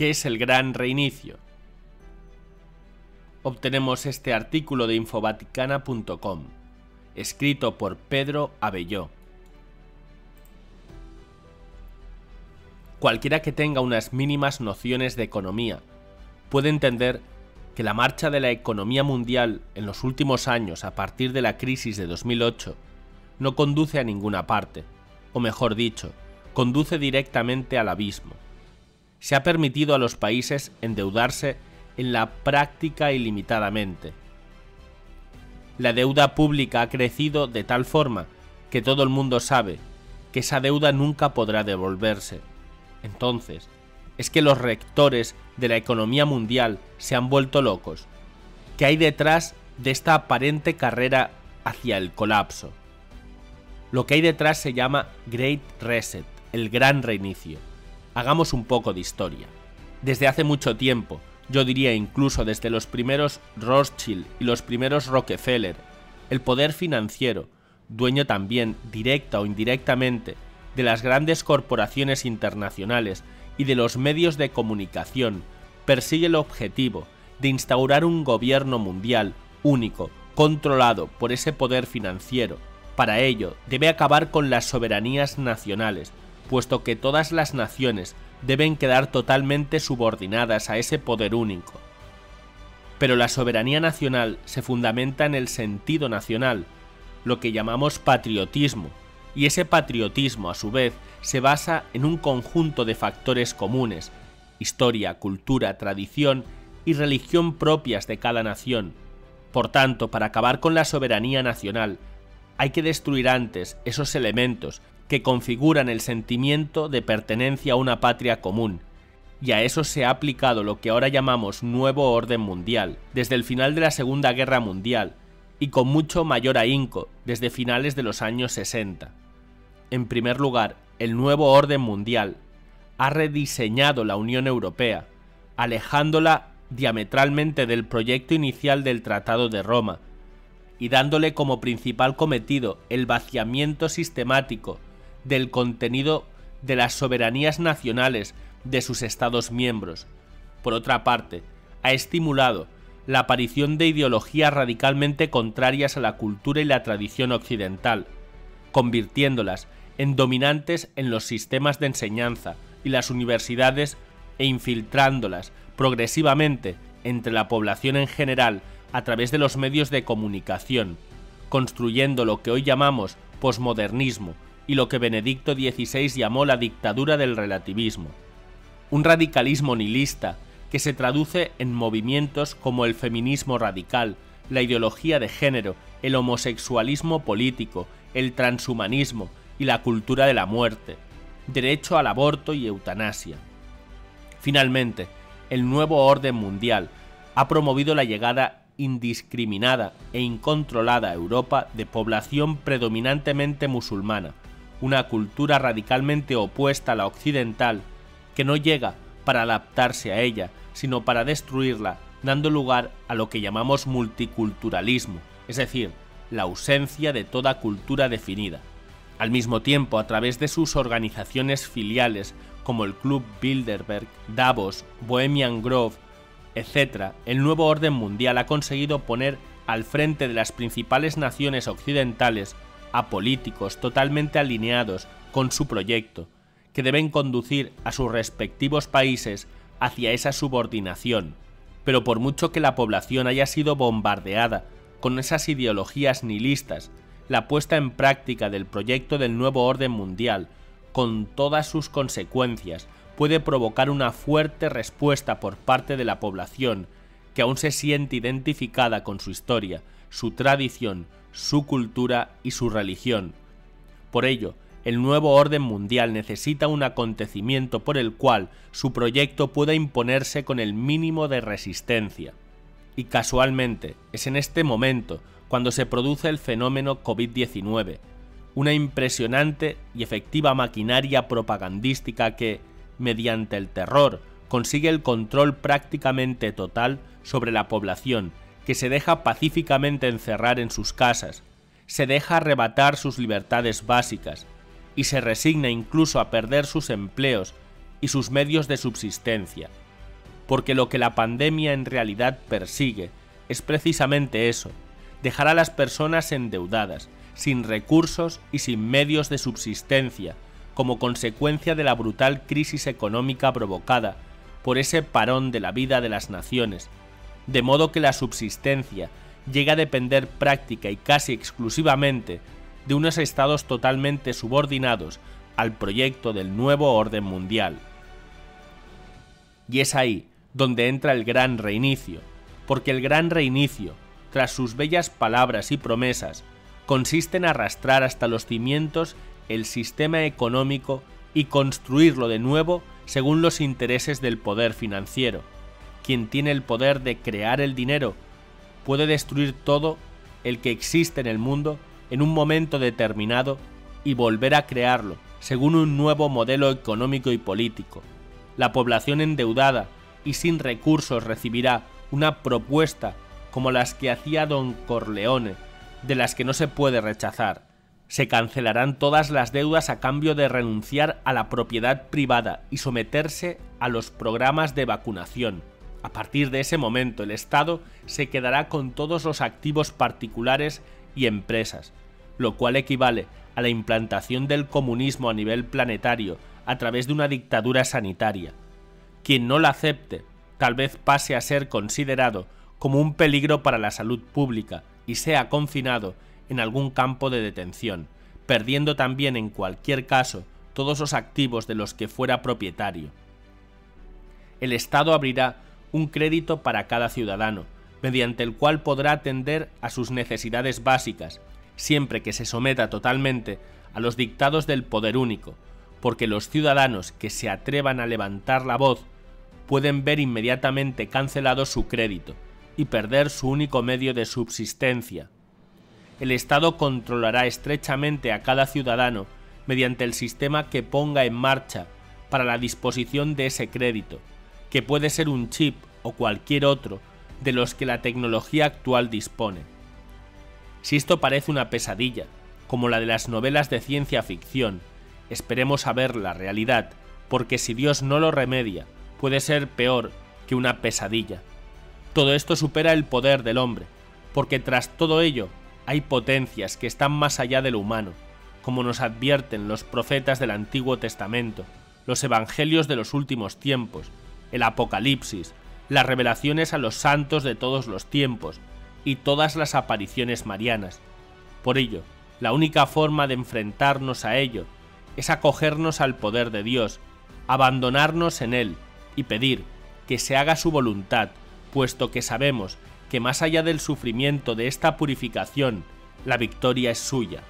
¿Qué es el gran reinicio? Obtenemos este artículo de infovaticana.com, escrito por Pedro Abelló. Cualquiera que tenga unas mínimas nociones de economía puede entender que la marcha de la economía mundial en los últimos años a partir de la crisis de 2008 no conduce a ninguna parte, o mejor dicho, conduce directamente al abismo. Se ha permitido a los países endeudarse en la práctica ilimitadamente. La deuda pública ha crecido de tal forma que todo el mundo sabe que esa deuda nunca podrá devolverse. Entonces, es que los rectores de la economía mundial se han vuelto locos. ¿Qué hay detrás de esta aparente carrera hacia el colapso? Lo que hay detrás se llama Great Reset, el gran reinicio. Hagamos un poco de historia. Desde hace mucho tiempo, yo diría incluso desde los primeros Rothschild y los primeros Rockefeller, el poder financiero, dueño también, directa o indirectamente, de las grandes corporaciones internacionales y de los medios de comunicación persigue el objetivo de instaurar un gobierno mundial único, controlado por ese poder financiero. Para ello, debe acabar con las soberanías nacionales, puesto que todas las naciones deben quedar totalmente subordinadas a ese poder único. Pero la soberanía nacional se fundamenta en el sentido nacional, lo que llamamos patriotismo, y ese patriotismo a su vez se basa en un conjunto de factores comunes, historia, cultura, tradición y religión propias de cada nación. Por tanto, para acabar con la soberanía nacional, hay que destruir antes esos elementos que configuran el sentimiento de pertenencia a una patria común, y a eso se ha aplicado lo que ahora llamamos nuevo orden mundial, desde el final de la Segunda Guerra Mundial, y con mucho mayor ahínco desde finales de los años 60. En primer lugar, el nuevo orden mundial ha rediseñado la Unión Europea, alejándola diametralmente del proyecto inicial del Tratado de Roma y dándole como principal cometido el vaciamiento sistemático del contenido de las soberanías nacionales de sus Estados miembros. Por otra parte, ha estimulado la aparición de ideologías radicalmente contrarias a la cultura y la tradición occidental, convirtiéndolas en dominantes en los sistemas de enseñanza y las universidades e infiltrándolas progresivamente entre la población en general a través de los medios de comunicación, construyendo lo que hoy llamamos posmodernismo y lo que Benedicto XVI llamó la dictadura del relativismo. Un radicalismo nihilista que se traduce en movimientos como el feminismo radical, la ideología de género, el homosexualismo político, el transhumanismo, y la cultura de la muerte, derecho al aborto y eutanasia. Finalmente, el nuevo orden mundial ha promovido la llegada indiscriminada e incontrolada a Europa de población predominantemente musulmana, una cultura radicalmente opuesta a la occidental que no llega para adaptarse a ella, sino para destruirla, dando lugar a lo que llamamos multiculturalismo, es decir, la ausencia de toda cultura definida. Al mismo tiempo, a través de sus organizaciones filiales como el Club Bilderberg, Davos, Bohemian Grove, etc., el nuevo orden mundial ha conseguido poner al frente de las principales naciones occidentales a políticos totalmente alineados con su proyecto, que deben conducir a sus respectivos países hacia esa subordinación. Pero por mucho que la población haya sido bombardeada con esas ideologías nihilistas la puesta en práctica del proyecto del nuevo orden mundial, con todas sus consecuencias, puede provocar una fuerte respuesta por parte de la población, que aún se siente identificada con su historia, su tradición, su cultura y su religión. Por ello, el nuevo orden mundial necesita un acontecimiento por el cual su proyecto pueda imponerse con el mínimo de resistencia. Y casualmente, es en este momento cuando se produce el fenómeno COVID-19, una impresionante y efectiva maquinaria propagandística que, mediante el terror, consigue el control prácticamente total sobre la población, que se deja pacíficamente encerrar en sus casas, se deja arrebatar sus libertades básicas, y se resigna incluso a perder sus empleos y sus medios de subsistencia. porque lo que la pandemia en realidad persigue es precisamente eso, dejar a las personas endeudadas, sin recursos y sin medios de subsistencia, como consecuencia de la brutal crisis económica provocada por ese parón de la vida de las naciones, de modo que la subsistencia llega a depender práctica y casi exclusivamente de unos estados totalmente subordinados al proyecto del nuevo orden mundial. Y es ahí donde entra el gran reinicio, porque el gran reinicio, tras sus bellas palabras y promesas, consiste en arrastrar hasta los cimientos el sistema económico y construirlo de nuevo según los intereses del poder financiero. Quien tiene el poder de crear el dinero puede destruir todo el que existe en el mundo en un momento determinado y volver a crearlo según un nuevo modelo económico y político. La población endeudada y sin recursos recibirá una propuesta como las que hacía don Corleone, de las que no se puede rechazar. Se cancelarán todas las deudas a cambio de renunciar a la propiedad privada y someterse a los programas de vacunación. A partir de ese momento el Estado se quedará con todos los activos particulares y empresas, lo cual equivale a la implantación del comunismo a nivel planetario a través de una dictadura sanitaria. Quien no la acepte tal vez pase a ser considerado como un peligro para la salud pública y sea confinado en algún campo de detención, perdiendo también en cualquier caso todos los activos de los que fuera propietario. El Estado abrirá un crédito para cada ciudadano, mediante el cual podrá atender a sus necesidades básicas, siempre que se someta totalmente a los dictados del poder único, porque los ciudadanos que se atrevan a levantar la voz pueden ver inmediatamente cancelado su crédito y perder su único medio de subsistencia. El Estado controlará estrechamente a cada ciudadano mediante el sistema que ponga en marcha para la disposición de ese crédito, que puede ser un chip o cualquier otro de los que la tecnología actual dispone. Si esto parece una pesadilla, como la de las novelas de ciencia ficción, esperemos a ver la realidad, porque si Dios no lo remedia, puede ser peor que una pesadilla. Todo esto supera el poder del hombre, porque tras todo ello hay potencias que están más allá de lo humano, como nos advierten los profetas del Antiguo Testamento, los evangelios de los últimos tiempos, el Apocalipsis, las revelaciones a los santos de todos los tiempos y todas las apariciones marianas. Por ello, la única forma de enfrentarnos a ello es acogernos al poder de Dios, abandonarnos en Él y pedir que se haga su voluntad, puesto que sabemos que más allá del sufrimiento de esta purificación, la victoria es suya.